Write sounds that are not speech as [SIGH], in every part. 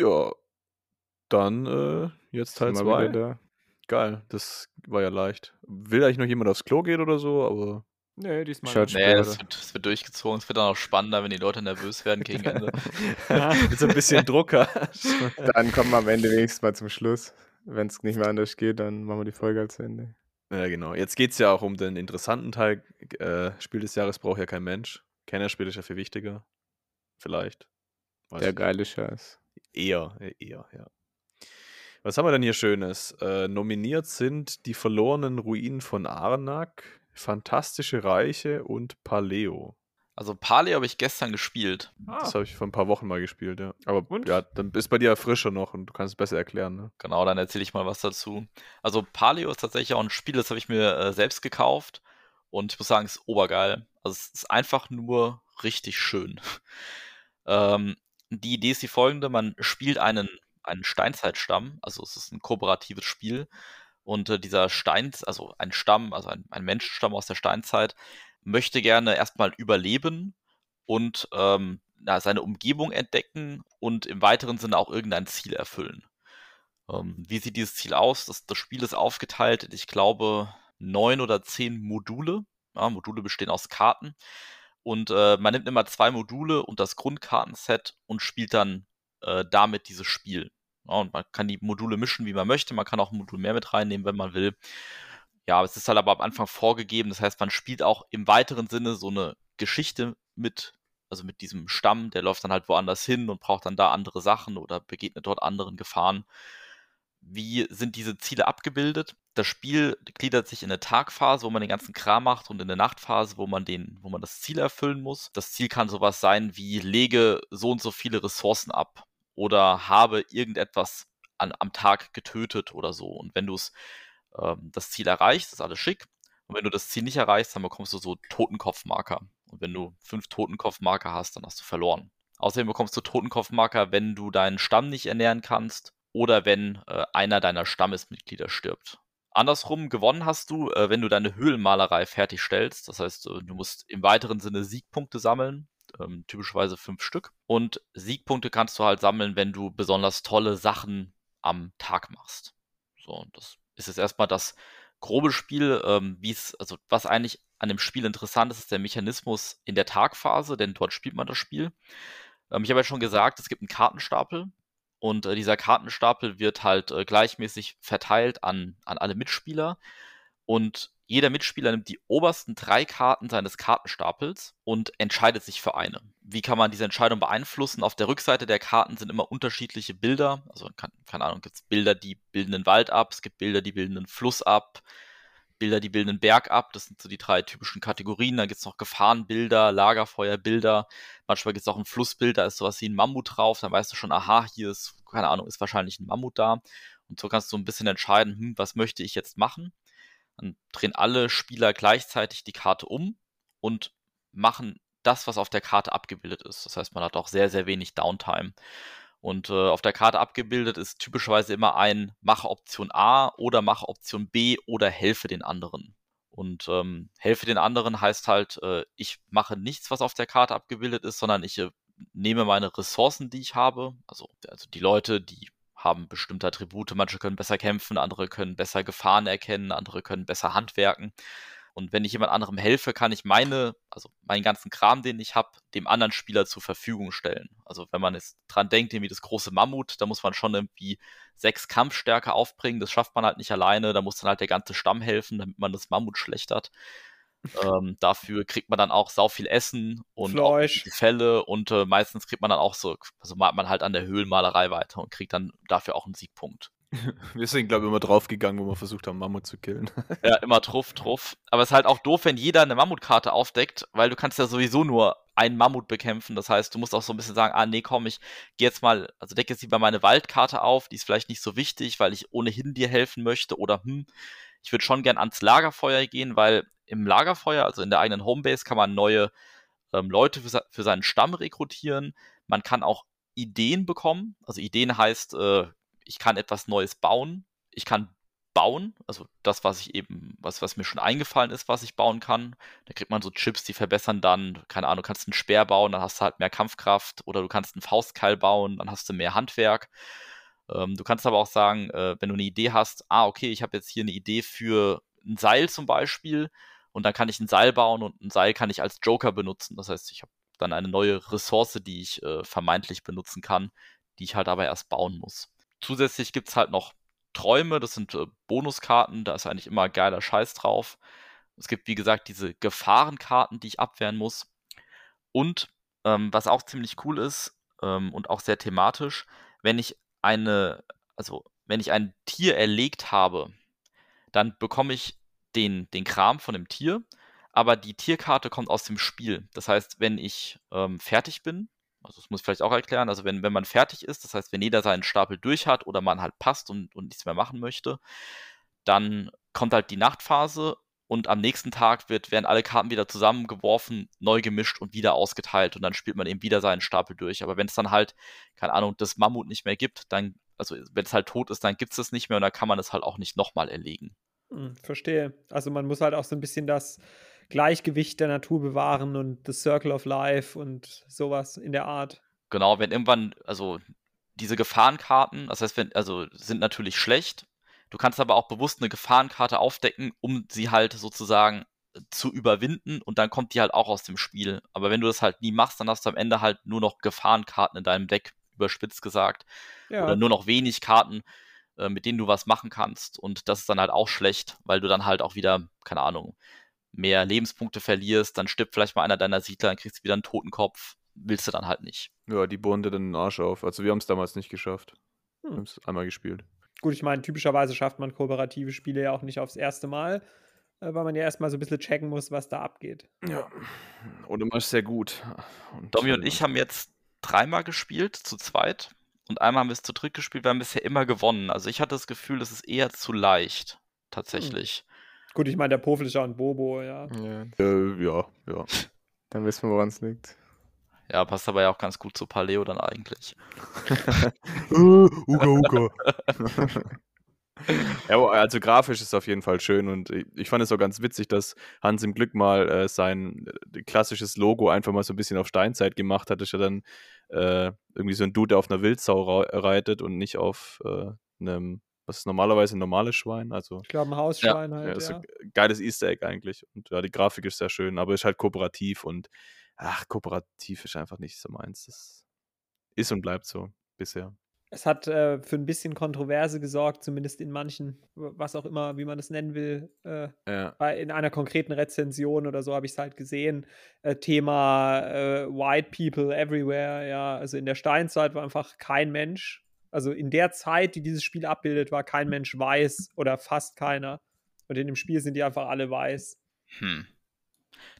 Ja, dann äh, jetzt Teil Sind wir 2. wieder da. Geil, das war ja leicht. Will eigentlich noch jemand aufs Klo gehen oder so, aber Nee, diesmal nicht. Nee, das wird, das wird durchgezogen. Es wird dann auch spannender, wenn die Leute nervös werden gegen Ende. [LAUGHS] [LAUGHS] mit so ein bisschen Druck hast. Dann kommen wir am Ende wenigstens mal zum Schluss. Wenn es nicht mehr anders geht, dann machen wir die Folge als Ende. Ja, genau. Jetzt geht es ja auch um den interessanten Teil. Äh, Spiel des Jahres braucht ja kein Mensch. Kennerspiel ist ja viel wichtiger. Vielleicht. Weiß Der geile Scheiß. Eher, äh, eher, ja. Was haben wir denn hier Schönes? Äh, nominiert sind die verlorenen Ruinen von Arnak, Fantastische Reiche und Paleo. Also Paleo habe ich gestern gespielt. Ah, Das habe ich vor ein paar Wochen mal gespielt, ja. Aber Und? ja, dann ist bei dir ja frischer noch und du kannst es besser erklären, ne? Genau, dann erzähle ich mal was dazu. Also Paleo ist tatsächlich auch ein Spiel, das habe ich mir äh, selbst gekauft und ich muss sagen, es ist obergeil. Also es ist einfach nur richtig schön. [LAUGHS] ähm, die Idee ist die folgende, man spielt einen, einen Steinzeitstamm, also es ist ein kooperatives Spiel und äh, dieser Stein, also ein Stamm, also ein, ein Menschenstamm aus der Steinzeit, möchte gerne erstmal überleben und ähm, na, seine Umgebung entdecken und im weiteren Sinne auch irgendein Ziel erfüllen. Ähm, wie sieht dieses Ziel aus? Das, das Spiel ist aufgeteilt in, ich glaube, neun oder zehn Module. Ja, Module bestehen aus Karten. Und äh, man nimmt immer zwei Module und das Grundkartenset und spielt dann äh, damit dieses Spiel. Ja, und man kann die Module mischen, wie man möchte. Man kann auch ein Modul mehr mit reinnehmen, wenn man will. Ja, es ist halt aber am Anfang vorgegeben. Das heißt, man spielt auch im weiteren Sinne so eine Geschichte mit, also mit diesem Stamm. Der läuft dann halt woanders hin und braucht dann da andere Sachen oder begegnet dort anderen Gefahren. Wie sind diese Ziele abgebildet? Das Spiel gliedert sich in eine Tagphase, wo man den ganzen Kram macht, und in eine Nachtphase, wo man den, wo man das Ziel erfüllen muss. Das Ziel kann sowas sein wie lege so und so viele Ressourcen ab oder habe irgendetwas an, am Tag getötet oder so. Und wenn du es ähm, das Ziel erreichst, ist alles schick. Und wenn du das Ziel nicht erreichst, dann bekommst du so Totenkopfmarker. Und wenn du fünf Totenkopfmarker hast, dann hast du verloren. Außerdem bekommst du Totenkopfmarker, wenn du deinen Stamm nicht ernähren kannst oder wenn äh, einer deiner Stammesmitglieder stirbt. Andersrum gewonnen hast du, äh, wenn du deine Höhlenmalerei fertigstellst. Das heißt, äh, du musst im weiteren Sinne Siegpunkte sammeln, ähm, typischerweise fünf Stück. Und Siegpunkte kannst du halt sammeln, wenn du besonders tolle Sachen am Tag machst. So, und das ist jetzt erstmal das grobe Spiel, ähm, wie es, also was eigentlich an dem Spiel interessant ist, ist der Mechanismus in der Tagphase, denn dort spielt man das Spiel. Ähm, ich habe ja schon gesagt, es gibt einen Kartenstapel und äh, dieser Kartenstapel wird halt äh, gleichmäßig verteilt an, an alle Mitspieler und jeder Mitspieler nimmt die obersten drei Karten seines Kartenstapels und entscheidet sich für eine. Wie kann man diese Entscheidung beeinflussen? Auf der Rückseite der Karten sind immer unterschiedliche Bilder. Also, keine Ahnung, gibt es Bilder, die bilden einen Wald ab, es gibt Bilder, die bilden einen Fluss ab, Bilder, die bilden einen Berg ab. Das sind so die drei typischen Kategorien. Dann gibt es noch Gefahrenbilder, Lagerfeuerbilder. Manchmal gibt es auch ein Flussbild, da ist sowas wie ein Mammut drauf. Dann weißt du schon, aha, hier ist, keine Ahnung, ist wahrscheinlich ein Mammut da. Und so kannst du ein bisschen entscheiden, hm, was möchte ich jetzt machen? Dann drehen alle Spieler gleichzeitig die Karte um und machen das, was auf der Karte abgebildet ist. Das heißt, man hat auch sehr, sehr wenig Downtime. Und äh, auf der Karte abgebildet ist typischerweise immer ein Mache Option A oder Mache Option B oder helfe den anderen. Und ähm, helfe den anderen heißt halt, äh, ich mache nichts, was auf der Karte abgebildet ist, sondern ich äh, nehme meine Ressourcen, die ich habe, also, also die Leute, die haben bestimmte Attribute, manche können besser kämpfen, andere können besser Gefahren erkennen, andere können besser handwerken. Und wenn ich jemand anderem helfe, kann ich meine, also meinen ganzen Kram, den ich habe, dem anderen Spieler zur Verfügung stellen. Also wenn man jetzt dran denkt, irgendwie das große Mammut, da muss man schon irgendwie sechs Kampfstärke aufbringen. Das schafft man halt nicht alleine. Da muss dann halt der ganze Stamm helfen, damit man das Mammut schlechtert. ähm, dafür kriegt man dann auch sau viel Essen und Fälle und äh, meistens kriegt man dann auch so, also malt man halt an der Höhlenmalerei weiter und kriegt dann dafür auch einen Siegpunkt. [LAUGHS] Wir sind, glaube ich, immer draufgegangen, wo wir versucht haben, Mammut zu killen. [LAUGHS] Ja, immer truff, truff. Aber es ist halt auch doof, wenn jeder eine Mammutkarte aufdeckt, weil du kannst ja sowieso nur einen Mammut bekämpfen. Das heißt, du musst auch so ein bisschen sagen, ah nee, komm, ich gehe jetzt mal, also decke jetzt lieber meine Waldkarte auf, die ist vielleicht nicht so wichtig, weil ich ohnehin dir helfen möchte. Oder hm, ich würde schon gern ans Lagerfeuer gehen, weil im Lagerfeuer, also in der eigenen Homebase, kann man neue ähm, Leute für, für seinen Stamm rekrutieren. Man kann auch Ideen bekommen. Also Ideen heißt, äh, ich kann etwas Neues bauen. Ich kann bauen. Also das, was ich eben, was, was mir schon eingefallen ist, was ich bauen kann. Da kriegt man so Chips, die verbessern dann, keine Ahnung, du kannst einen Speer bauen, dann hast du halt mehr Kampfkraft oder du kannst einen Faustkeil bauen, dann hast du mehr Handwerk. Ähm, du kannst aber auch sagen, äh, wenn du eine Idee hast, ah, okay, ich habe jetzt hier eine Idee für ein Seil zum Beispiel und dann kann ich ein Seil bauen und ein Seil kann ich als Joker benutzen. Das heißt, ich habe dann eine neue Ressource, die ich äh, vermeintlich benutzen kann, die ich halt aber erst bauen muss. Zusätzlich gibt es halt noch Träume, das sind äh, Bonuskarten, da ist eigentlich immer geiler Scheiß drauf. Es gibt, wie gesagt, diese Gefahrenkarten, die ich abwehren muss. Und ähm, was auch ziemlich cool ist ähm, und auch sehr thematisch, wenn ich eine, also wenn ich ein Tier erlegt habe, dann bekomme ich den, den Kram von dem Tier, aber die Tierkarte kommt aus dem Spiel. Das heißt, wenn ich ähm, fertig bin, also das muss ich vielleicht auch erklären, also wenn, wenn man fertig ist, das heißt, wenn jeder seinen Stapel durch hat oder man halt passt und, und nichts mehr machen möchte, dann kommt halt die Nachtphase und am nächsten Tag wird, werden alle Karten wieder zusammengeworfen, neu gemischt und wieder ausgeteilt und dann spielt man eben wieder seinen Stapel durch. Aber wenn es dann halt, keine Ahnung, das Mammut nicht mehr gibt, dann, also wenn es halt tot ist, dann gibt es es nicht mehr und dann kann man es halt auch nicht nochmal erlegen. Hm, verstehe. Also man muss halt auch so ein bisschen das Gleichgewicht der Natur bewahren und The Circle of Life und sowas in der Art. Genau, wenn irgendwann, also diese Gefahrenkarten, das heißt, wenn, also sind natürlich schlecht. Du kannst aber auch bewusst eine Gefahrenkarte aufdecken, um sie halt sozusagen zu überwinden und dann kommt die halt auch aus dem Spiel. Aber wenn du das halt nie machst, dann hast du am Ende halt nur noch Gefahrenkarten in deinem Deck, überspitzt gesagt. Ja. Oder nur noch wenig Karten, äh, mit denen du was machen kannst. Und das ist dann halt auch schlecht, weil du dann halt auch wieder, keine Ahnung, mehr Lebenspunkte verlierst, dann stirbt vielleicht mal einer deiner Siedler, dann kriegst du wieder einen Totenkopf. Willst du dann halt nicht. Ja, die bohren dir dann den Arsch auf. Also wir haben es damals nicht geschafft. Hm. Wir haben es einmal gespielt. Gut, ich meine, typischerweise schafft man kooperative Spiele ja auch nicht aufs erste Mal, äh, weil man ja erstmal so ein bisschen checken muss, was da abgeht. Ja. Oder man ist sehr gut. Und, Domi und ich haben jetzt dreimal gespielt, zu zweit. Und einmal haben wir es zu dritt gespielt, wir haben bisher immer gewonnen. Also ich hatte das Gefühl, es ist eher zu leicht, tatsächlich. Hm. Gut, ich meine, der Pofel ist ja ein Bobo, ja. Ja, äh, ja, ja. Dann wissen wir, woran es liegt. Ja, passt aber ja auch ganz gut zu Paleo dann eigentlich. [LAUGHS] uga, uga. [LAUGHS] ja, also grafisch ist es auf jeden Fall schön und ich fand es auch ganz witzig, dass Hans im Glück mal äh, sein äh, klassisches Logo einfach mal so ein bisschen auf Steinzeit gemacht hat. Das ist ja dann äh, irgendwie so ein Dude, der auf einer Wildsau reitet und nicht auf äh, einem was ist normalerweise ein normales Schwein? Also, ich glaube, ein Hausschwein ja, halt. Ja, ist ein geiles Easter Egg eigentlich. Und ja, die Grafik ist sehr schön, aber ist halt kooperativ und ach, kooperativ ist einfach nicht so meins. Das ist und bleibt so bisher. Es hat äh, für ein bisschen Kontroverse gesorgt, zumindest in manchen, was auch immer, wie man das nennen will. Äh, ja. bei, in einer konkreten Rezension oder so habe ich es halt gesehen. Äh, Thema äh, White People Everywhere, ja. Also in der Steinzeit war einfach kein Mensch also in der Zeit, die dieses Spiel abbildet, war kein Mensch weiß oder fast keiner. Und in dem Spiel sind die einfach alle weiß. Hm.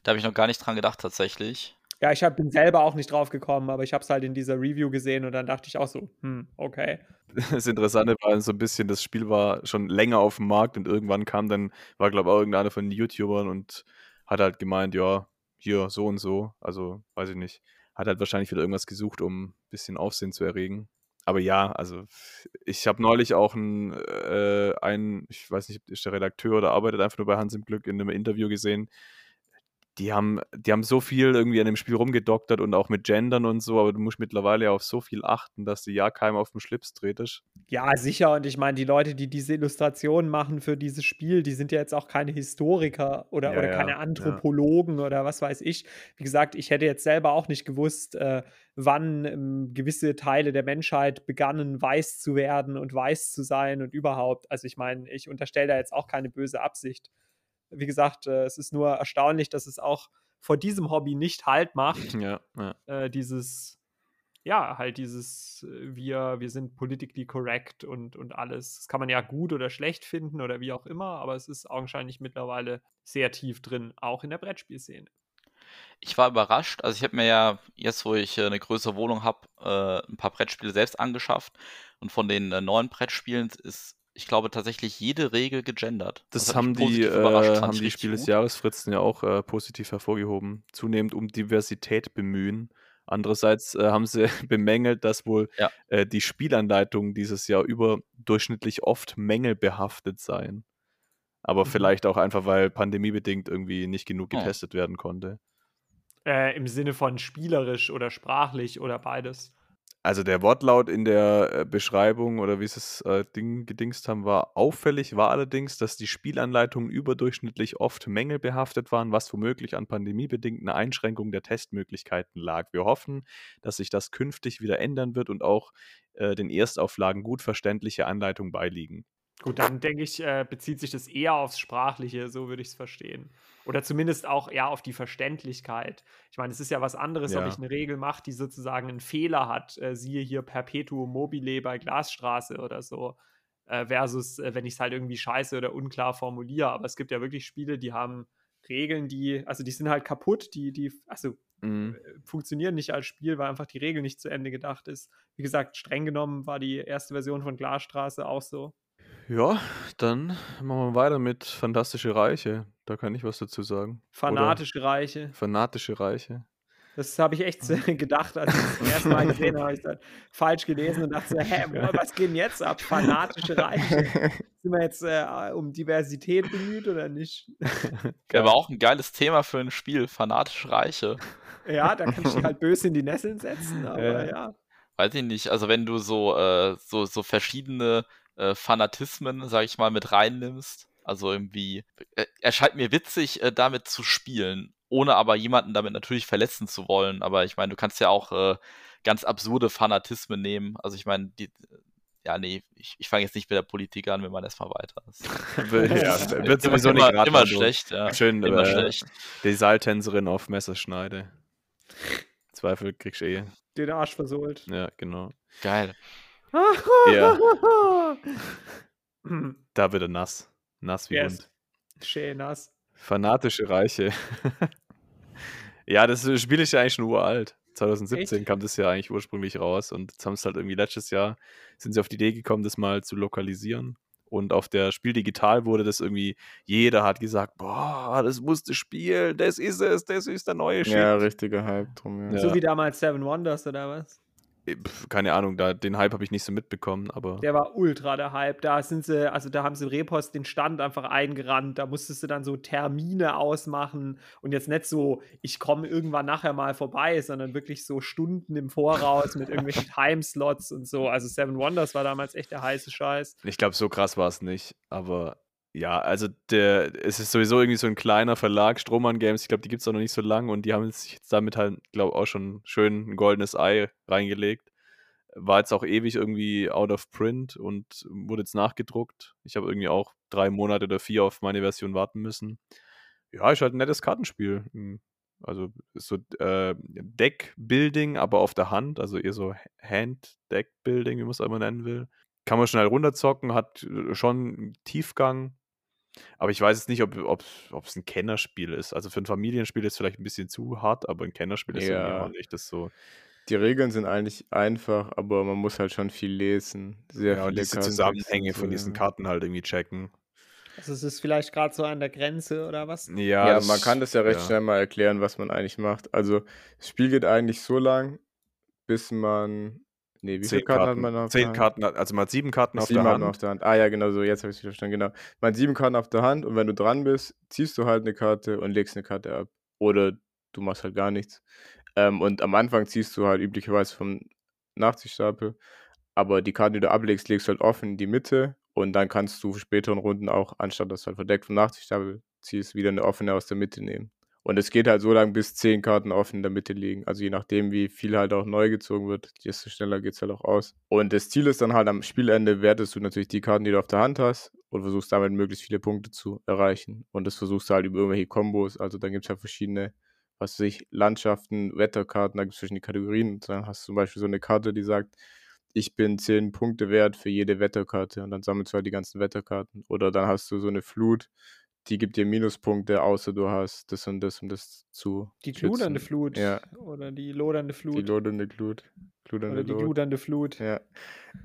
Da habe ich noch gar nicht dran gedacht, tatsächlich. Ja, ich hab, bin selber auch nicht drauf gekommen, aber ich habe es halt in dieser Review gesehen und dann dachte ich auch so, hm, okay. [LAUGHS] Das Interessante war so ein bisschen, das Spiel war schon länger auf dem Markt und irgendwann kam dann, war glaube ich auch irgendeiner von den YouTubern und hat halt gemeint, ja, hier so und so, also weiß ich nicht. Hat halt wahrscheinlich wieder irgendwas gesucht, um ein bisschen Aufsehen zu erregen aber ja, also ich habe neulich auch einen, äh, einen, ich weiß nicht, ist der Redakteur oder arbeitet einfach nur bei Hans im Glück in einem Interview gesehen, die haben, die haben so viel irgendwie an dem Spiel rumgedoktert und auch mit Gendern und so, aber du musst mittlerweile auf so viel achten, dass du ja keinem auf den Schlips tretest. Ja, sicher. Und ich meine, die Leute, die diese Illustrationen machen für dieses Spiel, die sind ja jetzt auch keine Historiker oder, ja, oder keine Anthropologen ja. oder was weiß ich. Wie gesagt, ich hätte jetzt selber auch nicht gewusst, äh, wann ähm, gewisse Teile der Menschheit begannen, weiß zu werden und weiß zu sein und überhaupt. Also ich meine, ich unterstelle da jetzt auch keine böse Absicht wie gesagt, äh, es ist nur erstaunlich, dass es auch vor diesem Hobby nicht Halt macht. [LAUGHS] Ja, ja. Äh, dieses, ja, halt dieses, äh, wir, wir sind politically correct und, und alles. Das kann man ja gut oder schlecht finden oder wie auch immer, aber es ist augenscheinlich mittlerweile sehr tief drin, auch in der Brettspielszene. Ich war überrascht. Also ich habe mir ja jetzt, wo ich eine größere Wohnung habe, ein paar Brettspiele selbst angeschafft. Und von den neuen Brettspielen ist ich glaube, tatsächlich jede Regel gegendert. Das, das haben die, äh, haben die Spiel des Jahresfritzen ja auch äh, positiv hervorgehoben. Zunehmend um Diversität bemühen, Andererseits äh, haben sie [LAUGHS] bemängelt, dass wohl Ja. äh, die Spielanleitungen dieses Jahr überdurchschnittlich oft mängelbehaftet seien. Aber Mhm. vielleicht auch einfach, weil pandemiebedingt irgendwie nicht genug Hm. getestet werden konnte. Äh, Im Sinne von spielerisch oder sprachlich oder beides. Also der Wortlaut in der äh, Beschreibung oder wie sie es äh, Ding gedingst haben, war auffällig, war allerdings, dass die Spielanleitungen überdurchschnittlich oft mängelbehaftet waren, was womöglich an pandemiebedingten Einschränkungen der Testmöglichkeiten lag. Wir hoffen, dass sich das künftig wieder ändern wird und auch äh, den Erstauflagen gut verständliche Anleitungen beiliegen. Gut, dann denke ich, äh, bezieht sich das eher aufs Sprachliche, so würde ich es verstehen. Oder zumindest auch eher auf die Verständlichkeit. Ich meine, es ist ja was anderes, ob Ja. ich eine Regel mache, die sozusagen einen Fehler hat, äh, siehe hier Perpetuum mobile bei Glasstraße oder so, äh, versus äh, wenn ich es halt irgendwie scheiße oder unklar formuliere. Aber es gibt ja wirklich Spiele, die haben Regeln, die, also die sind halt kaputt, die, die, also Mhm. äh, funktionieren nicht als Spiel, weil einfach die Regel nicht zu Ende gedacht ist. Wie gesagt, streng genommen war die erste Version von Glasstraße auch so. Ja, dann machen wir weiter mit Fantastische Reiche. Da kann ich was dazu sagen. Fanatische Reiche. Oder Fanatische Reiche. Das habe ich echt [LAUGHS] gedacht, als ich es zum ersten Mal gesehen habe. habe ich das falsch gelesen und dachte, so, hä, boah, [LAUGHS] was geht denn jetzt ab? Fanatische Reiche. Sind wir jetzt äh, um Diversität bemüht oder nicht? Ja, aber auch ein geiles Thema für ein Spiel, fanatisch Reiche. Ja, da kann ich die halt böse in die Nesseln setzen, [LAUGHS] aber Ja. ja. Weiß ich nicht, also wenn du so, äh, so, so verschiedene äh, Fanatismen, sag ich mal, mit reinnimmst, also irgendwie, äh, erscheint mir witzig, äh, damit zu spielen, ohne aber jemanden damit natürlich verletzen zu wollen. Aber ich meine, du kannst ja auch äh, ganz absurde Fanatismen nehmen. Also ich meine, die, ja, nee, ich, ich fange jetzt nicht mit der Politik an, wir machen erstmal weiter. Das [LAUGHS] ja, wird sowieso immer, nicht immer, geraten, immer schlecht, ja. Schön Immer äh, schlecht. die Seiltänzerin auf Messerschneide. [LAUGHS] Zweifel kriegst du eh. Den Arsch versohlt. Ja, genau. Geil. Ja. [LAUGHS] Da wird er nass. Nass wie Yes. Hund. Schön nass. Fanatische Reiche. [LAUGHS] ja, das Spiel ist ja eigentlich schon uralt. 2017 Echt? kam das ja eigentlich ursprünglich raus und jetzt haben es halt irgendwie letztes Jahr, sind sie auf die Idee gekommen, das mal zu lokalisieren. Und auf der Spiel Digital wurde das irgendwie, jeder hat gesagt, boah, das muss das Spiel, das ist es, das ist der neue Shit. Ja, richtiger Hype drum. Ja. So wie damals Seven Wonders oder was? Äh, Keine Ahnung, da, den Hype habe ich nicht so mitbekommen, aber Der war ultra der Hype. Da sind sie, also da haben sie im Repost den Stand einfach eingerannt. Da musstest du dann so Termine ausmachen und jetzt nicht so, ich komme irgendwann nachher mal vorbei, sondern wirklich so Stunden im Voraus mit irgendwelchen [LAUGHS] Timeslots und so. Also Seven Wonders war damals echt der heiße Scheiß. Ich glaube, so krass war es nicht, aber ja, also der, es ist sowieso irgendwie so ein kleiner Verlag, Strohmann Games, ich glaube, die gibt es auch noch nicht so lange und die haben sich jetzt damit halt, glaube auch schon schön ein goldenes Ei reingelegt. War jetzt auch ewig irgendwie out of print und wurde jetzt nachgedruckt. Ich habe irgendwie auch drei Monate oder vier auf meine Version warten müssen. Ja, ist halt ein nettes Kartenspiel. Hm, Also so äh, Deck-Building, aber auf der Hand, also eher so Hand-Deck-Building, wie man es immer nennen will. Kann man schnell runterzocken, hat äh, schon Tiefgang. Aber ich weiß jetzt nicht, ob es ein Kennerspiel ist. Also für ein Familienspiel ist es vielleicht ein bisschen zu hart, aber ein Kennerspiel ist irgendwie Ja. auch nicht das so. Die Regeln sind eigentlich einfach, aber man muss halt schon viel lesen. Sehr Ja, und viele diese Karten Zusammenhänge von diesen. Karten halt irgendwie checken. Also es ist vielleicht gerade so an der Grenze oder was? Ja, Ja, man kann das ja recht ja. schnell mal erklären, was man eigentlich macht. Also, das Spiel geht eigentlich so lang, bis man. Nee, wie viele Zehn Karten, hat Karten, man auf zehn der Hand? Karten, hat- also man hat sieben Karten auf Sieben der Hand. auf der Hand. Ah ja, genau so, jetzt habe ich es verstanden, genau. Man hat sieben Karten auf der Hand und wenn du dran bist, ziehst du halt eine Karte und legst eine Karte ab. Oder du machst halt gar nichts. Ähm, und am Anfang ziehst du halt üblicherweise vom Nachziehstapel. Aber die Karten, die du ablegst, legst du halt offen in die Mitte und dann kannst du für späteren Runden auch, anstatt dass du halt verdeckt vom Nachziehstapel ziehst, wieder eine offene aus der Mitte nehmen. Und es geht halt so lange, bis zehn Karten offen in der Mitte liegen. Also je nachdem, wie viel halt auch neu gezogen wird, desto schneller geht es halt auch aus. Und das Ziel ist dann halt am Spielende, wertest du natürlich die Karten, die du auf der Hand hast und versuchst damit möglichst viele Punkte zu erreichen. Und das versuchst du halt über irgendwelche Kombos. Also dann gibt es halt verschiedene, was weiß ich, Landschaften, Wetterkarten, da gibt es verschiedene Kategorien. Und dann hast du zum Beispiel so eine Karte, die sagt, ich bin 10 Punkte wert für jede Wetterkarte. Und dann sammelst du halt die ganzen Wetterkarten. Oder dann hast du so eine Flut, die gibt dir Minuspunkte, außer du hast das und das, um das zu Die schützen. gludernde Flut. Ja, Oder die lodernde die Flut. lodernde Glut. Gludernde oder die Lot. gludernde Flut. Ja.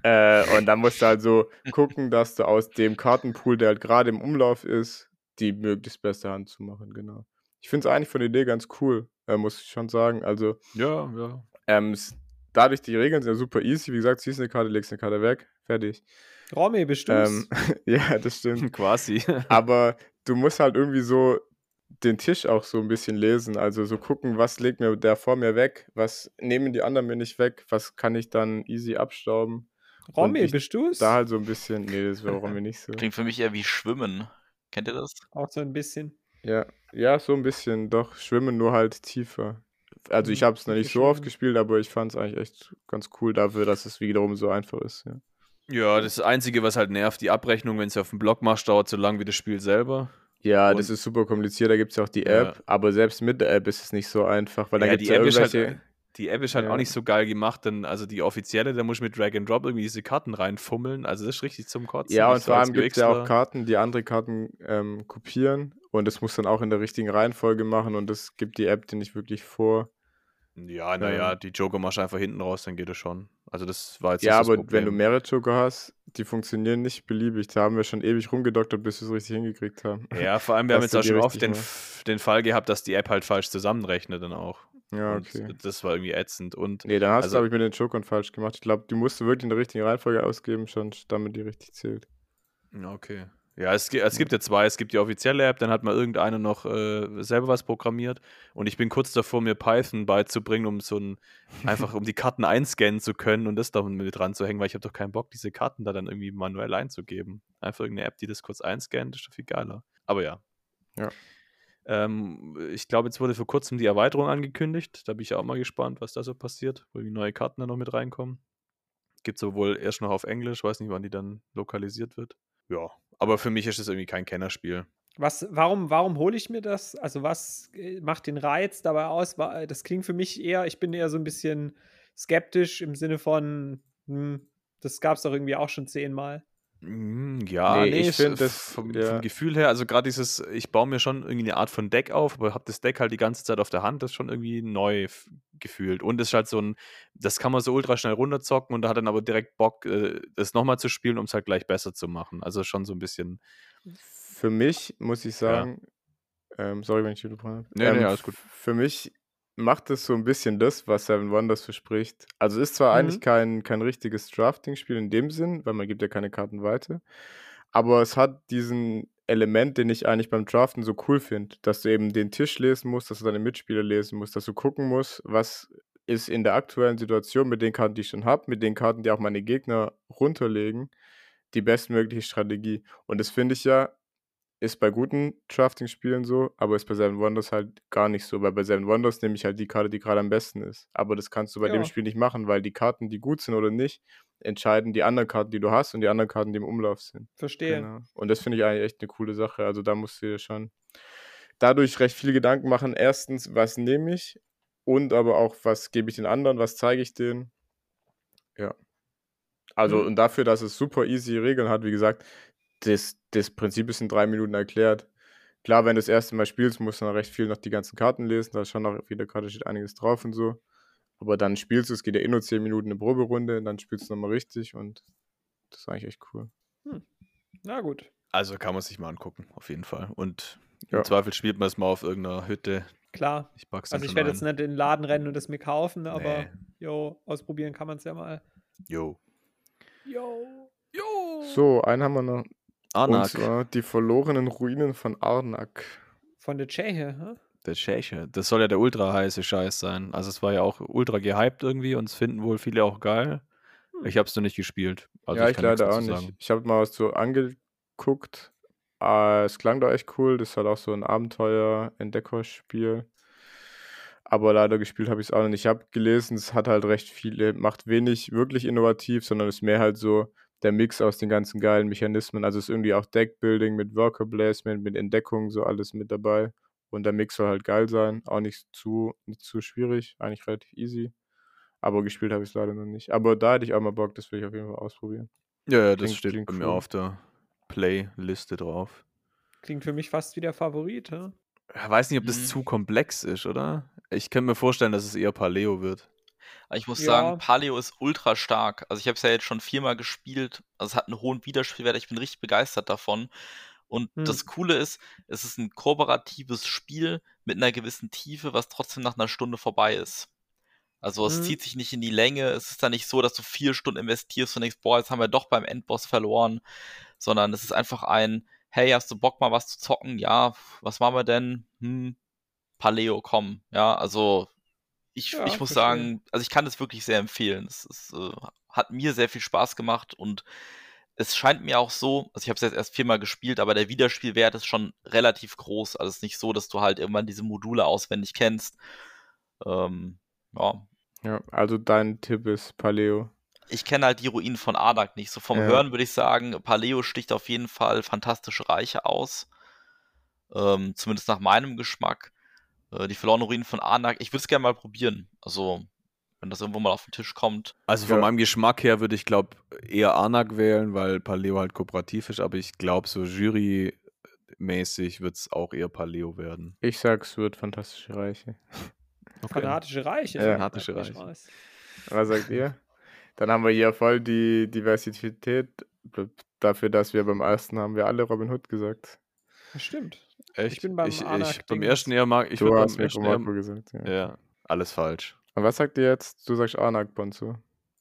Äh, und dann musst du halt so gucken, dass du aus dem Kartenpool, der halt gerade im Umlauf ist, die möglichst beste Hand zu machen, genau. Ich finde es eigentlich von der Idee ganz cool, äh, muss ich schon sagen. Also, Ja, ja. Ähm, dadurch, die Regeln sind ja super easy. Wie gesagt, ziehst eine Karte, legst eine Karte weg, fertig. Romy, bist Ähm, [LAUGHS] ja, das stimmt. [LAUGHS] Quasi. Aber du musst halt irgendwie so den Tisch auch so ein bisschen lesen. Also so gucken, was legt mir der vor mir weg, was nehmen die anderen mir nicht weg, was kann ich dann easy abstauben. Romy, bist du's? Da halt so ein bisschen, nee, das wäre Romy nicht so. Klingt für mich eher wie Schwimmen. Kennt ihr das? Auch so ein bisschen. Ja, ja, so ein bisschen, doch, Schwimmen nur halt tiefer. Also ich Mhm, habe es noch nicht so oft gespielt, aber ich fand es eigentlich echt ganz cool dafür, dass es wiederum so einfach ist. Ja. Ja, das Einzige, was halt nervt, die Abrechnung, wenn du auf dem Blog machst, dauert so lang wie das Spiel selber. Ja, Und- das ist super kompliziert, da gibt es ja auch die App, Ja. aber selbst mit der App ist es nicht so einfach, weil da Ja, gibt es die ja halt- irgendwelche. Die App ist halt Ja. auch nicht so geil gemacht, denn also die offizielle, da muss ich mit Drag and Drop irgendwie diese Karten reinfummeln. Also das ist richtig zum Kotzen. ja, und vor allem gibt es ja auch. Karten, die andere Karten ähm, kopieren und das muss dann auch in der richtigen Reihenfolge machen und das gibt die App dir nicht wirklich vor. Ja, naja, Ähm. die Joker machst einfach hinten raus, dann geht es schon. Also das war jetzt Ja, aber wenn du mehrere Joker hast, die funktionieren nicht beliebig. Da haben wir schon ewig rumgedoktert, bis wir es richtig hingekriegt haben. Ja, vor allem, wir [LAUGHS] haben jetzt auch schon oft den, den Fall gehabt, dass die App halt falsch zusammenrechnet dann auch. Ja, Und okay. das war irgendwie ätzend. Und Nee, dann hast Also- du, glaube ich, mit den Jokern falsch gemacht. Ich glaube, die musst du wirklich in der richtigen Reihenfolge ausgeben, schon damit die richtig zählt. Ja, okay. Ja, es, es gibt ja zwei. Es gibt die offizielle App, dann hat mal irgendeiner noch äh, selber was programmiert. Und ich bin kurz davor, mir Python beizubringen, um so ein, [LAUGHS] einfach um die Karten einscannen zu können und das da mit dran zu hängen, weil ich habe doch keinen Bock, diese Karten da dann irgendwie manuell einzugeben. Einfach irgendeine App, die das kurz einscannt, ist doch viel geiler. Aber ja. Ja. Ähm, ich glaube, jetzt wurde vor kurzem die Erweiterung angekündigt. Da bin ich auch mal gespannt, was da so passiert, wo die neue Karten dann noch mit reinkommen. Gibt es wohl erst noch auf Englisch, weiß nicht, wann die dann lokalisiert wird. Ja, aber für mich ist es irgendwie kein Kennerspiel. Was, warum, warum hole ich mir das? Also, was äh, macht den Reiz dabei aus? Wa- Das klingt für mich eher, ich bin eher so ein bisschen skeptisch im Sinne von, hm, das gab es doch irgendwie auch schon zehnmal. Mm, Ja, Nee, nee, ich ich find finde das- vom, ja. vom Gefühl her, also gerade dieses, ich baue mir schon irgendwie eine Art von Deck auf, aber habe das Deck halt die ganze Zeit auf der Hand, das ist schon irgendwie neu f- gefühlt. Und es ist halt so ein, das kann man so ultra schnell runterzocken und da hat dann aber direkt Bock, äh, das nochmal zu spielen, um es halt gleich besser zu machen. Also schon so ein bisschen. Für mich muss ich sagen, ähm, sorry, wenn ich unterbrochen habe. Nee, ähm, nee, alles gut. Für mich macht es so ein bisschen das, was Seven Wonders verspricht. Also ist zwar Mhm. eigentlich kein, kein richtiges Drafting-Spiel in dem Sinn, weil man gibt ja keine Karten weiter, aber es hat diesen Element, den ich eigentlich beim Draften so cool finde, dass du eben den Tisch lesen musst, dass du deine Mitspieler lesen musst, dass du gucken musst, was ist in der aktuellen Situation mit den Karten, die ich schon habe, mit den Karten, die auch meine Gegner runterlegen, die bestmögliche Strategie. Und das finde ich ja, ist bei guten Drafting-Spielen so, aber ist bei Seven Wonders halt gar nicht so, weil bei Seven Wonders nehme ich halt die Karte, die gerade am besten ist. Aber das kannst du bei dem Ja. Spiel nicht machen, weil die Karten, die gut sind oder nicht, entscheiden die anderen Karten, die du hast und die anderen Karten, die im Umlauf sind. Verstehe. Genau. Und das finde ich eigentlich echt eine coole Sache. Also da musst du dir schon dadurch recht viele Gedanken machen. Erstens, was nehme ich? Und aber auch, was gebe ich den anderen? Was zeige ich denen? Ja. Also, Mhm. und dafür, dass es super easy Regeln hat, wie gesagt, das, das Prinzip ist in drei Minuten erklärt. Klar, wenn du das erste Mal spielst, musst du noch recht viel noch die ganzen Karten lesen. Da ist schon noch auf jeder Karte steht einiges drauf und so. Aber dann spielst du, es geht ja eh nur 10 Minuten eine Proberunde, dann spielst du nochmal richtig und das ist eigentlich echt cool. Na gut. Also kann man sich mal angucken, auf jeden Fall. Und Ja. im Zweifel spielt man es mal auf irgendeiner Hütte. Klar. Ich pack's dann Also ich werde jetzt nicht in den Laden rennen und es mir kaufen, aber Nee. jo, ausprobieren kann man es ja mal. Jo. Jo. Jo. So, einen haben wir noch. Und Anak, zwar die verlorenen Ruinen von Arnak. Von der Tscheche, hä? der Tscheche. Das soll ja der ultra heiße Scheiß sein. Also es war ja auch ultra gehypt irgendwie und es finden wohl viele auch geil. Hm. Ich habe es noch nicht gespielt. Also ja, ich nichts leider auch nicht. Ich habe mal was so angeguckt. Äh, es klang da echt cool. Das ist halt auch so ein Abenteuer-Entdeckerspiel. Aber leider gespielt habe ich es auch noch nicht. Ich habe gelesen, es hat halt recht viele, macht wenig wirklich innovativ, sondern ist mehr halt so der Mix aus den ganzen geilen Mechanismen. Also ist irgendwie auch Deckbuilding mit Worker Placement, mit Entdeckung, so alles mit dabei. Und der Mix soll halt geil sein. Auch nicht zu, nicht zu schwierig, eigentlich relativ easy. Aber gespielt habe ich es leider noch nicht. Aber da hätte ich auch mal Bock, das will ich auf jeden Fall ausprobieren. Ja, ja, das Klingt- steht klingt bei mir cool. auf der Playliste drauf. Klingt für mich fast wie der Favorit, hä? Ich weiß nicht, ob das Mhm. zu komplex ist, oder? Ich könnte mir vorstellen, dass es eher Paleo wird. Aber ich muss Ja. sagen, Paleo ist ultra stark. Also ich habe es ja jetzt schon viermal gespielt. Also es hat einen hohen Wiederspielwert. Ich bin richtig begeistert davon. Und Hm. das Coole ist, es ist ein kooperatives Spiel mit einer gewissen Tiefe, was trotzdem nach einer Stunde vorbei ist. Also es mhm. zieht sich nicht in die Länge. Es ist dann nicht so, dass du vier Stunden investierst und denkst, boah, jetzt haben wir doch beim Endboss verloren. Sondern es ist einfach ein, hey, hast du Bock mal was zu zocken? Ja, was machen wir denn? Hm, Paleo, komm. Ja, also ich, ja, ich muss sagen, also ich kann es wirklich sehr empfehlen. Es, es äh, hat mir sehr viel Spaß gemacht und es scheint mir auch so, also ich habe es jetzt erst viermal gespielt, aber der Wiederspielwert ist schon relativ groß. Also es ist nicht so, dass du halt irgendwann diese Module auswendig kennst. Ähm, ja. Ja, also dein Tipp ist Paleo. Ich kenne halt die Ruinen von Ardak nicht. So vom ja. Hören würde ich sagen, Paleo sticht auf jeden Fall fantastische Reiche aus. Ähm, zumindest nach meinem Geschmack. Äh, die verlorenen Ruinen von Arnak, ich würde es gerne mal probieren. Also, wenn das irgendwo mal auf den Tisch kommt. Also von ja. meinem Geschmack her würde ich, glaube eher Arnak wählen, weil Paleo halt kooperativ ist, aber ich glaube, so Jury-mäßig wird es auch eher Paleo werden. Ich sag, es wird Fantastische Reiche. [LAUGHS] Okay. Fanatische Reiche. Ja. Fanatische Reiche. Was sagt ihr? Dann haben wir hier voll die Diversität. Dafür, dass wir beim ersten haben wir alle Robin Hood gesagt. Das stimmt. Echt? Ich bin beim, ich, ich, beim ersten eher mag ich. Du hast mir Marco gesagt. Ja. ja, alles falsch. Und was sagt ihr jetzt? Du sagst Anak, Bonzo.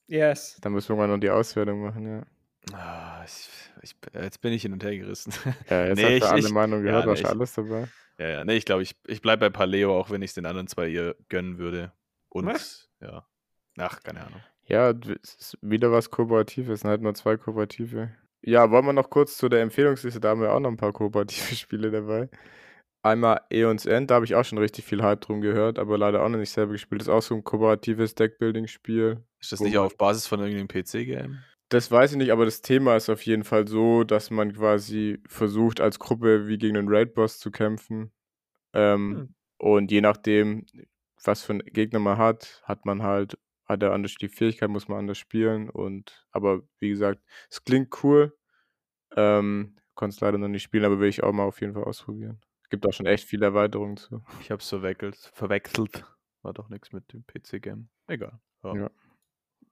Yes. Dann müssen wir mal noch die Auswertung machen, ja. Ah, ich, ich, jetzt bin ich hin und her gerissen. [LAUGHS] Ja, jetzt nee, hast du alle Meinungen gehört, ja, war schon alles dabei. Ja, ja, nee, ich glaube, ich, ich bleibe bei Paleo, auch wenn ich es den anderen zwei ihr gönnen würde. Und, Was? ja. Ach, keine Ahnung. Ja, es ist wieder was Kooperatives, dann halt nur zwei Kooperative. Ja, wollen wir noch kurz zu der Empfehlungsliste, da haben wir auch noch ein paar kooperative [LAUGHS] Spiele dabei. Einmal Eons End, da habe ich auch schon richtig viel Hype drum gehört, aber leider auch noch nicht selber gespielt. Das ist auch so ein kooperatives Deckbuilding-Spiel. Ist das nicht auf Basis von irgendeinem PC-Game? Das weiß ich nicht, aber das Thema ist auf jeden Fall so, dass man quasi versucht, als Gruppe wie gegen einen Raid-Boss zu kämpfen. Ähm, hm. Und je nachdem, was für einen Gegner man hat, hat man halt, hat er anders die Fähigkeit, muss man anders spielen. Und aber wie gesagt, es klingt cool. Ähm, Konnte es leider noch nicht spielen, aber will ich auch mal auf jeden Fall ausprobieren. Es gibt auch schon echt viele Erweiterungen zu. Ich habe es verwechselt. verwechselt. War doch nichts mit dem PC-Game. Egal. Ja. ja.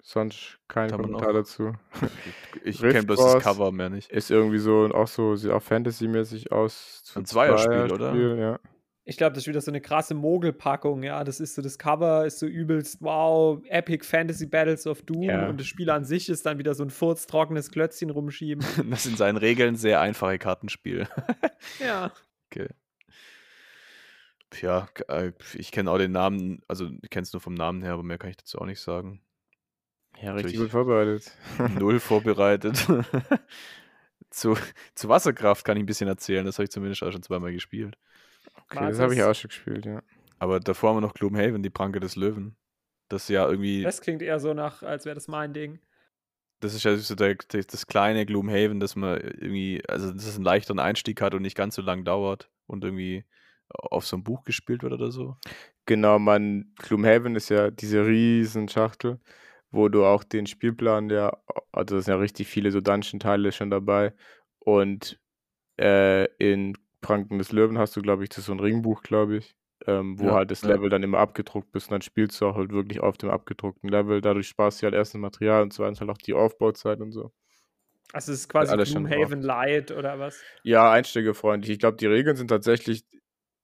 Sonst kein Kann Kommentar dazu. [LAUGHS] Ich, ich kenne bloß das Cover mehr nicht. Ist irgendwie so auch so, sieht auch Fantasy-mäßig aus. Ein Zweierspiel, oder? Ja. Ich glaube, das ist wieder so eine krasse Mogelpackung, ja. Das ist so, das Cover ist so übelst, wow, Epic Fantasy Battles of Doom ja. und das Spiel an sich ist dann wieder so ein furztrockenes Klötzchen rumschieben. [LAUGHS] das in seinen Regeln sehr einfache Kartenspiel. [LAUGHS] ja. Okay. Ja, äh, ich kenne auch den Namen, also ich kenne es nur vom Namen her, aber mehr kann ich dazu auch nicht sagen. Ja, richtig gut vorbereitet. [LAUGHS] Null vorbereitet. zu, zu Wasserkraft kann ich ein bisschen erzählen, das habe ich zumindest auch schon zweimal gespielt. Okay, das habe ich auch schon gespielt, ja. Aber davor haben wir noch Gloomhaven, die Pranke des Löwen. Das ist ja irgendwie. Das klingt eher so nach, als wäre das mein Ding. Das ist ja so der, das kleine Gloomhaven, dass man irgendwie, also dass es einen leichteren Einstieg hat und nicht ganz so lang dauert und irgendwie auf so ein Buch gespielt wird oder so. Genau, man, Gloomhaven ist ja diese riesen Schachtel, wo du auch den Spielplan, der, also es sind ja richtig viele so Dungeon-Teile schon dabei. Und äh, in Pranken des Löwen hast du, glaube ich, das ist so ein Ringbuch, glaube ich, ähm, wo ja, halt das Level ja. dann immer abgedruckt bist und dann spielst du auch halt wirklich auf dem abgedruckten Level. Dadurch sparst du halt erstens Material und zweitens halt auch die Aufbauzeit und so. Also es ist quasi Gloomhaven Light oder was? Ja, einsteigerfreundlich. Ich glaube, die Regeln sind tatsächlich,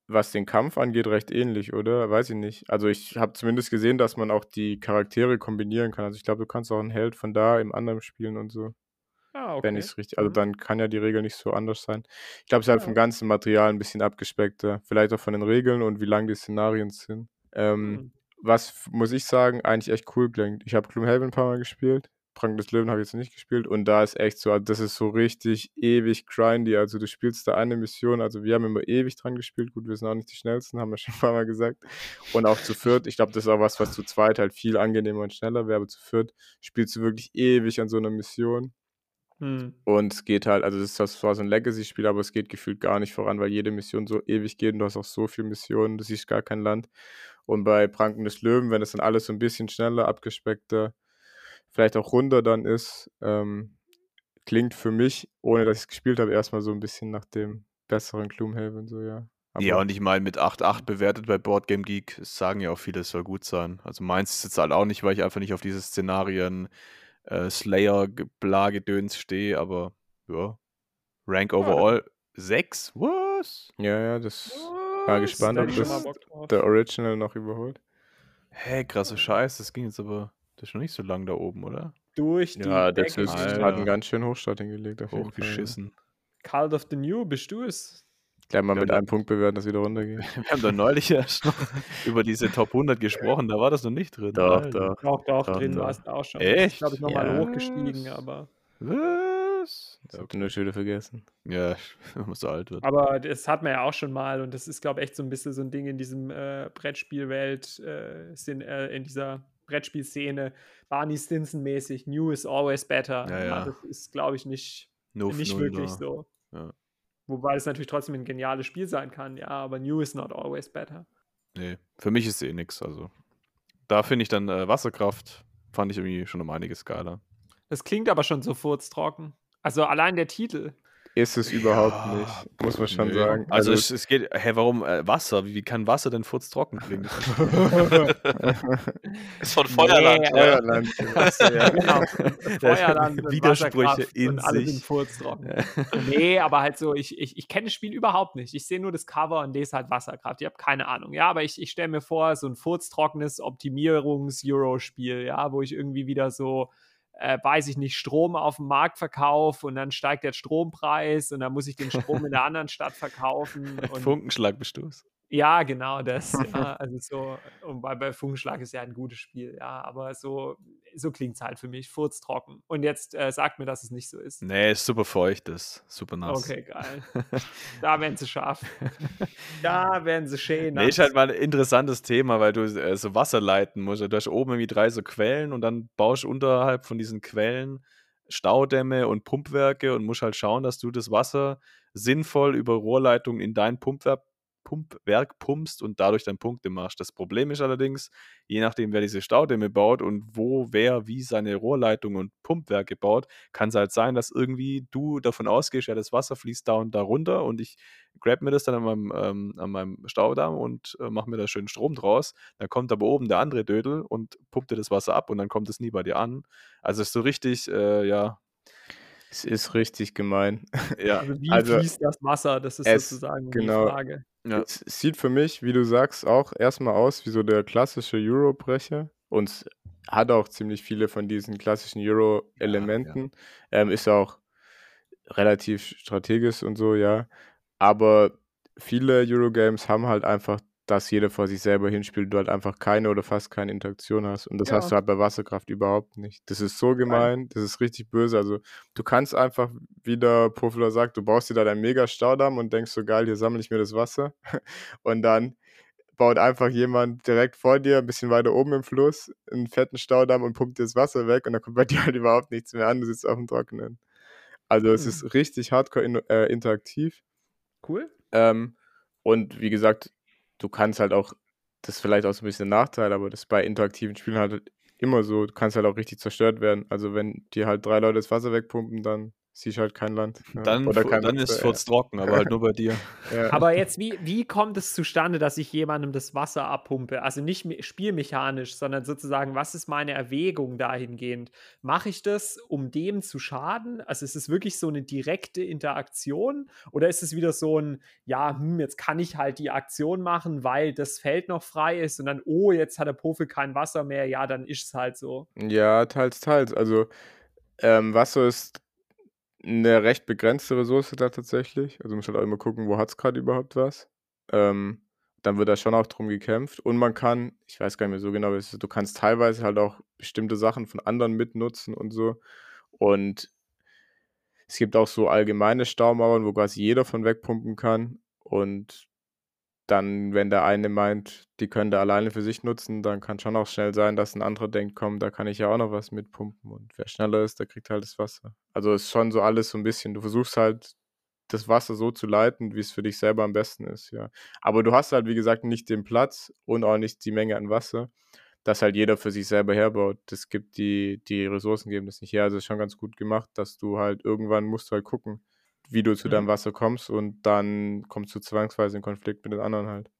was den Kampf angeht, recht ähnlich, oder? Weiß ich nicht. Also ich habe zumindest gesehen, dass man auch die Charaktere kombinieren kann. Also ich glaube, du kannst auch einen Held von da im anderen spielen und so. Ah, okay. Wenn ich es richtig. Also mhm. dann kann ja die Regel nicht so anders sein. Ich glaube, es ist halt ja. vom ganzen Material ein bisschen abgespeckter. Vielleicht auch von den Regeln und wie lang die Szenarien sind. Ähm, mhm. Was muss ich sagen, eigentlich echt cool klingt. Ich habe Gloomhaven ein paar Mal gespielt. Prank des Löwen habe ich jetzt nicht gespielt und da ist echt so, also das ist so richtig ewig grindy. Also du spielst da eine Mission, also wir haben immer ewig dran gespielt. Gut, wir sind auch nicht die schnellsten, haben wir schon ein paar Mal gesagt. Und auch zu viert, ich glaube, das ist auch was, was zu zweit halt viel angenehmer und schneller wäre, aber zu viert spielst du wirklich ewig an so einer Mission. Hm. Und es geht halt, also das, ist, das war so ein Legacy-Spiel, aber es geht gefühlt gar nicht voran, weil jede Mission so ewig geht und du hast auch so viele Missionen, du siehst gar kein Land. Und bei Pranken des Löwen, wenn es dann alles so ein bisschen schneller, abgespeckter, vielleicht auch runder dann ist, ähm, klingt für mich, ohne dass ich es gespielt habe, erstmal so ein bisschen nach dem besseren Gloomhaven, so ja. Aber ja, und ich meine, mit 8,8 bewertet bei Boardgame Geek, sagen ja auch viele, es soll gut sein. Also meins ist jetzt halt auch nicht, weil ich einfach nicht auf diese Szenarien äh, Slayer, bla, Gedöns stehe, aber ja. Rank overall ja. 6? Was? Ja, ja, das Was? war gespannt, ob das der Original noch überholt. Hä, hey, krasse Scheiße, das ging jetzt aber, das ist noch nicht so lang da oben, oder? Durch die Ja, der Decke. Hat einen ganz schönen Hochstart hingelegt. Fall. Hochgeschissen. Cult of the New, bist du es? Gleich mal Ja, mit einem Punkt bewerten, dass wieder runtergeht. [LAUGHS] Wir haben da neulich erst noch über diese Top 100 gesprochen, da war das noch nicht drin. Doch, Alter. doch. Doch, doch, Doch, drin war es auch schon. Echt? glaube ich, nochmal Ja. hochgestiegen, aber. Was? Das habt ihr nur wieder vergessen. Ja, [LAUGHS] wenn man so alt wird. Aber das hat man ja auch schon mal und das ist, glaube ich, echt so ein bisschen so ein Ding in diesem äh, Brettspielwelt, äh, sind, äh, in dieser Brettspielszene, Barney Stinson-mäßig, New is always better. Ja, ja. das ist, glaube ich, nicht, No nicht wirklich da. so. Ja. Wobei es natürlich trotzdem ein geniales Spiel sein kann, ja, aber New is not always better. Nee, für mich ist eh nix. Also, da finde ich dann äh, Wasserkraft, fand ich irgendwie schon um einiges geiler. Das klingt aber schon so furztrocken. Also allein der Titel. Ist es überhaupt Ja, nicht, muss man schon Nö. sagen. Also, es, es geht, hä, warum äh, Wasser? Wie, wie kann Wasser denn furztrocken klingen? [LAUGHS] Ist von Feuerland. Nee, ja. Feuerland. Ja, genau. [LAUGHS] Feuerland Widersprüche in und alle sich. sind furztrocken. Nee, aber halt so, ich, ich, ich kenne das Spiel überhaupt nicht. Ich sehe nur das Cover und lese halt Wasserkraft. Ich habe keine Ahnung. Ja, aber ich, ich stelle mir vor, so ein furztrockenes Optimierungs-Euro-Spiel, ja, wo ich irgendwie wieder so, äh, weiß ich nicht, Strom auf dem Markt verkaufe und dann steigt der Strompreis und dann muss ich den Strom in der anderen Stadt verkaufen. [LAUGHS] Und Funkenschlag bestoß. Ja, genau das. [LAUGHS] Ja, also so, und bei, bei Funkenschlag ist ja ein gutes Spiel, ja, aber so, so klingt es halt für mich, furztrocken. Und jetzt äh, sagt mir, dass es nicht so ist. Nee, ist super feucht, ist super nass. Okay, geil. [LAUGHS] Da werden sie scharf. Da [LAUGHS] werden sie schön. Nee, ist halt mal ein interessantes Thema, weil du äh, so Wasser leiten musst. Du hast oben irgendwie drei so Quellen und dann baust du unterhalb von diesen Quellen Staudämme und Pumpwerke und musst halt schauen, dass du das Wasser sinnvoll über Rohrleitungen in dein Pumpwerk, Pumpwerk pumpst und dadurch dann Punkte machst. Das Problem ist allerdings, je nachdem, wer diese Staudämme baut und wo, wer, wie seine Rohrleitungen und Pumpwerke baut, kann es halt sein, dass irgendwie du davon ausgehst, ja, das Wasser fließt da und da runter und ich grab mir das dann an meinem, ähm, an meinem Staudamm und äh, mache mir da schön Strom draus. Dann kommt aber oben der andere Dödel und pumpt dir das Wasser ab und dann kommt es nie bei dir an. Also ist so richtig, äh, ja, Es ist richtig gemein. ja, [LAUGHS] Also wie fließt das Wasser? Das ist es- sozusagen genau. die Frage. Ja. Es sieht für mich, wie du sagst, auch erstmal aus wie so der klassische Euro-Brecher. Und es hat auch ziemlich viele von diesen klassischen Euro-Elementen. Ähm, ist auch relativ strategisch und so, ja. Aber viele Eurogames haben halt einfach, dass jeder vor sich selber hinspielt, du halt einfach keine oder fast keine Interaktion hast. Und das Ja. hast du halt bei Wasserkraft überhaupt nicht. Das ist so gemein, das ist richtig böse. Also du kannst einfach, wie der Profiler sagt, du baust dir da deinen Mega-Staudamm und denkst so geil, hier sammle ich mir das Wasser. [LAUGHS] Und dann baut einfach jemand direkt vor dir, ein bisschen weiter oben im Fluss, einen fetten Staudamm und pumpt dir das Wasser weg und dann kommt bei [LAUGHS] dir halt überhaupt nichts mehr an, du sitzt auf dem Trockenen. Also es Hm. ist richtig hardcore in, äh, interaktiv. Cool. Ähm, und wie gesagt, du kannst halt auch, das ist vielleicht auch so ein bisschen ein Nachteil, aber das ist bei interaktiven Spielen halt immer so, du kannst halt auch richtig zerstört werden. Also wenn dir halt drei Leute das Wasser wegpumpen, dann siehst halt kein Land. ja. Dann, Oder kein dann Wasser, ist es trocken, aber halt nur bei dir. [LAUGHS] ja. Aber jetzt, wie, wie kommt es zustande, dass ich jemandem das Wasser abpumpe? Also nicht me- spielmechanisch, sondern sozusagen, was ist meine Erwägung dahingehend? Mache ich das, um dem zu schaden? Also ist es wirklich so eine direkte Interaktion? Oder ist es wieder so ein, ja, hm, jetzt kann ich halt die Aktion machen, weil das Feld noch frei ist und dann, oh, jetzt hat der Profi kein Wasser mehr, ja, dann ist es halt so. Ja, teils, teils. Also ähm, Wasser ist eine recht begrenzte Ressource da tatsächlich. Also man muss halt auch immer gucken, wo hat es gerade überhaupt was. Ähm, dann wird da schon auch drum gekämpft. Und man kann, ich weiß gar nicht mehr so genau, du kannst teilweise halt auch bestimmte Sachen von anderen mitnutzen und so. Und es gibt auch so allgemeine Staumauern, wo quasi jeder von wegpumpen kann. Und dann, wenn der eine meint, die können da alleine für sich nutzen, dann kann schon auch schnell sein, dass ein anderer denkt, komm, da kann ich ja auch noch was mitpumpen. Und wer schneller ist, der kriegt halt das Wasser. Also ist schon so alles so ein bisschen, du versuchst halt das Wasser so zu leiten, wie es für dich selber am besten ist, ja. Aber du hast halt, wie gesagt, nicht den Platz und auch nicht die Menge an Wasser, dass halt jeder für sich selber herbaut. Das gibt die, die Ressourcen geben das nicht her. Also ist schon ganz gut gemacht, dass du halt irgendwann musst du halt gucken, wie du zu Mhm. deinem Wasser kommst und dann kommst du zwangsweise in Konflikt mit den anderen halt.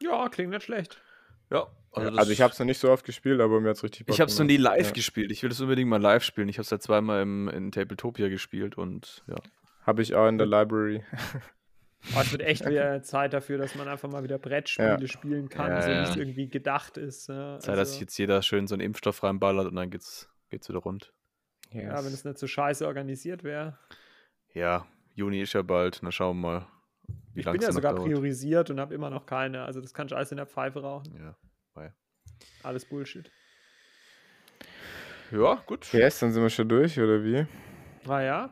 Ja, klingt nicht schlecht. Ja, Also, also ich habe es noch nicht so oft gespielt, aber mir hat es richtig Bock Ich habe es noch nie live Ja. gespielt. Ich will es unbedingt mal live spielen. Ich habe es ja zweimal im, in Tabletopia gespielt und ja. Habe ich auch in der Library. Aber es wird echt [LAUGHS] wieder Zeit dafür, dass man einfach mal wieder Brettspiele Ja. spielen kann, Ja, so wie ja. es irgendwie gedacht ist. Ja, Zeit, dass sich also, jetzt jeder schön so einen Impfstoff reinballert und dann geht's, geht's wieder rund. ja, wenn es nicht so scheiße organisiert wäre. Ja, Juni ist ja bald, na schauen wir mal. Wie Ich bin ja sogar priorisiert und habe immer noch keine. Also das kann ich alles in der Pfeife rauchen. Ja. Alles Bullshit. ja, gut. Yes, dann sind wir schon durch, oder wie? Naja,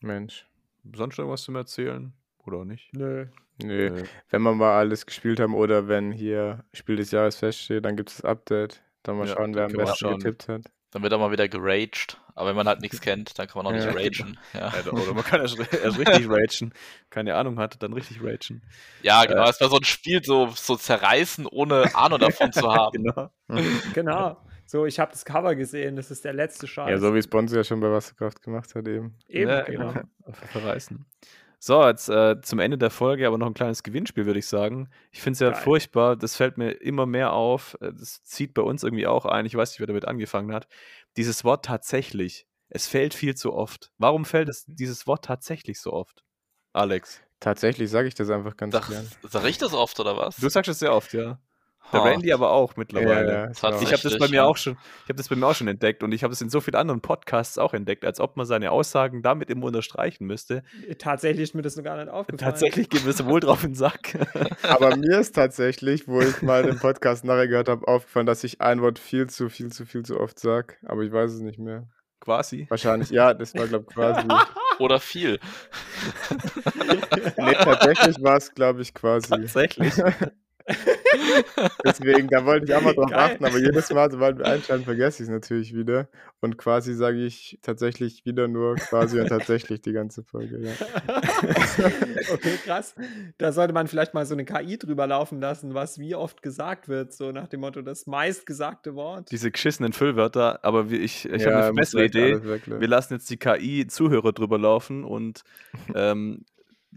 Mensch. Sonst noch was zum Erzählen? Oder nicht? nö. Nö. Äh, Wenn wir mal alles gespielt haben oder wenn hier Spiel des Jahres feststeht, dann gibt es das Update. Dann mal Ja, schauen, wer am besten getippt hat. Dann wird auch mal wieder geraged. Aber wenn man halt nichts kennt, dann kann man auch Ja. nicht ragen. Ja, Oder, oder man kann erst, [LAUGHS] erst richtig ragen. Keine Ahnung hat, dann richtig ragen. ja genau. Es war so ein Spiel, so, so zerreißen, ohne Ahnung davon zu [LAUGHS] haben. Genau. [LAUGHS] Genau. So, ich habe das Cover gesehen. Das ist der letzte Scheiß. Ja, so wie Sponsor ja schon bei Wasserkraft gemacht hat eben. Eben, Ja, genau. Einfach verreißen. So, jetzt äh, zum Ende der Folge aber noch ein kleines Gewinnspiel, würde ich sagen. Ich finde es ja Geil. furchtbar, das fällt mir immer mehr auf. äh, Das zieht bei uns irgendwie auch ein. Ich weiß nicht, wer damit angefangen hat. Dieses Wort tatsächlich. Es fällt viel zu oft. Warum fällt es dieses Wort tatsächlich so oft? Alex. Tatsächlich sage ich das einfach ganz Sag, gern. sag ich das oft, oder was? Du sagst es sehr oft, ja. Der. Randy aber auch mittlerweile. Ja, Ich habe das bei mir ja. auch schon, ich habe das bei mir auch schon entdeckt und ich habe es in so vielen anderen Podcasts auch entdeckt, als ob man seine Aussagen damit immer unterstreichen müsste. Tatsächlich ist mir das noch gar nicht aufgefallen. Tatsächlich gehen wir so wohl drauf in den Sack. [LAUGHS] Aber mir ist tatsächlich, wo ich mal den Podcast nachher gehört habe, aufgefallen, dass ich ein Wort viel zu, viel zu, viel zu oft sage. Aber ich weiß es nicht mehr. Quasi. Wahrscheinlich, ja, das war, glaube ich, quasi. [LAUGHS] Oder viel. nee, tatsächlich war es, glaube ich, quasi. Tatsächlich. [LAUGHS] Deswegen, da wollte ich auch mal drauf Geil. achten, aber jedes Mal, sobald wir einschalten, vergesse ich es natürlich wieder. Und quasi sage ich tatsächlich wieder nur quasi und tatsächlich die ganze Folge. Ja. [LAUGHS] okay, krass. Da sollte man vielleicht mal so eine KI drüber laufen lassen, was wie oft gesagt wird, so nach dem Motto das meistgesagte Wort. Diese geschissenen Füllwörter, aber wie ich, ich Ja, habe eine bessere Idee. Wir lassen jetzt die KI-Zuhörer drüber laufen und [LAUGHS] ähm,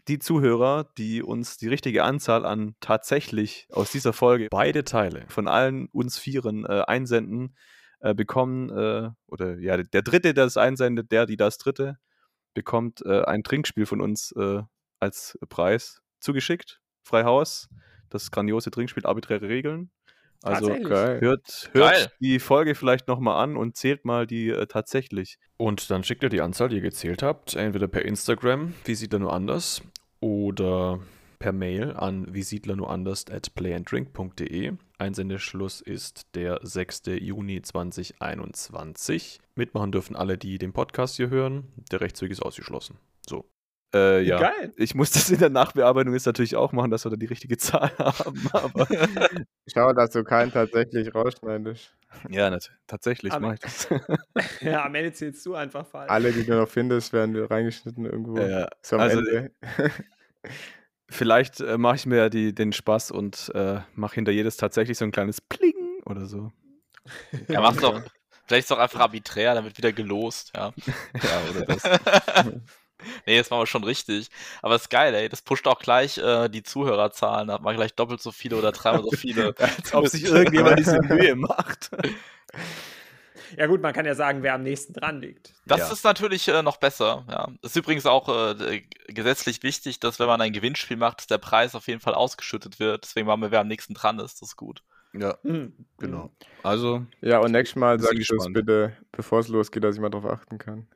die Zuhörer, die uns die richtige Anzahl an tatsächlich aus dieser Folge beide Teile von allen uns Vieren äh, einsenden, äh, bekommen, äh, oder ja, der Dritte, der das einsendet, der, die das Dritte, bekommt äh, ein Trinkspiel von uns äh, als Preis zugeschickt. Frei Haus, das grandiose Trinkspiel Arbiträre Regeln. Also. Hört, hört Geil. die Folge vielleicht nochmal an und zählt mal die äh, tatsächlich. Und dann schickt ihr die Anzahl, die ihr gezählt habt, entweder per Instagram, wie sieht er nur anders, oder per Mail an visiedlernuranderst at playandrink.de. Einsendeschluss ist der 6. Juni 2021. Mitmachen dürfen alle, die den Podcast hier hören. Der Rechtsweg ist ausgeschlossen. So. Äh, ja. Geil. Ich muss das in der Nachbearbeitung jetzt natürlich auch machen, dass wir da die richtige Zahl [LAUGHS] haben. Aber [LAUGHS] Schau, dass du keinen tatsächlich rausschneidest. ja, nat- tatsächlich mache ich das. [LAUGHS] Ja, am Ende zählst du einfach falsch. Alle, die du noch findest, werden reingeschnitten irgendwo. Ja, also- Ende. Vielleicht äh, mache ich mir ja die, den Spaß und äh, mache hinter jedes tatsächlich so ein kleines Pling oder so. Ja, mach's doch. Vielleicht ist doch einfach arbiträr, dann wird wieder gelost, ja. Ja, oder das. [LAUGHS] nee, das machen wir schon richtig. Aber ist geil, ey. Das pusht auch gleich äh, die Zuhörerzahlen. Da hat man gleich doppelt so viele oder dreimal so [LAUGHS] viele. Als ob sich [LAUGHS] irgendjemand diese Mühe macht. Ja, gut, man kann ja sagen, wer am nächsten dran liegt. Das Ja. ist natürlich äh, noch besser. Ja. Ist übrigens auch äh, d- gesetzlich wichtig, dass wenn man ein Gewinnspiel macht, dass der Preis auf jeden Fall ausgeschüttet wird. Deswegen machen wir, wer am nächsten dran ist. Das ist gut. Ja, Hm. genau. Also, Ja, und nächstes Mal du es gespannt. bitte, bevor es losgeht, dass ich mal drauf achten kann.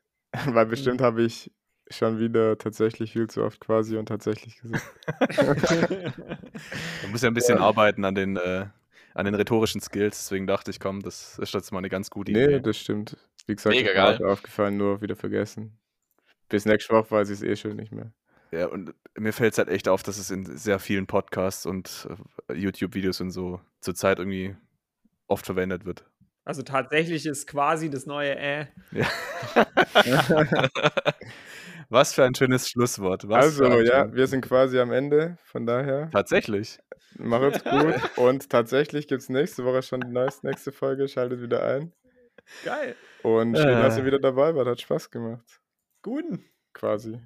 Weil bestimmt habe ich schon wieder tatsächlich viel zu oft quasi und tatsächlich gesagt. [LAUGHS] man muss ja ein bisschen arbeiten an den, äh, an den rhetorischen Skills. Deswegen dachte ich, komm, das ist jetzt mal eine ganz gute Nee, Idee. das stimmt. Wie gesagt, Mega geil. aufgefallen, nur wieder vergessen. Bis nächste Woche weiß ich es eh schon nicht mehr. Ja, und mir fällt es halt echt auf, dass es in sehr vielen Podcasts und äh, YouTube-Videos und so zurzeit irgendwie oft verwendet wird. Also tatsächlich ist quasi das neue Äh. [LAUGHS] Was für ein schönes Schlusswort. Was also, ja, schön- wir sind quasi am Ende. Von daher, Tatsächlich. macht's [LAUGHS] gut. und tatsächlich gibt es nächste Woche schon die neueste, nächste Folge. Schaltet wieder ein. Geil. Und schön, Äh. dass ihr wieder dabei wart. Hat Spaß gemacht. Guten. Quasi.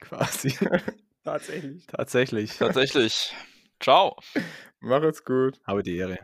Quasi. [LAUGHS] Tatsächlich. Tatsächlich. Tatsächlich. Ciao. Macht's gut. Habe die Ehre.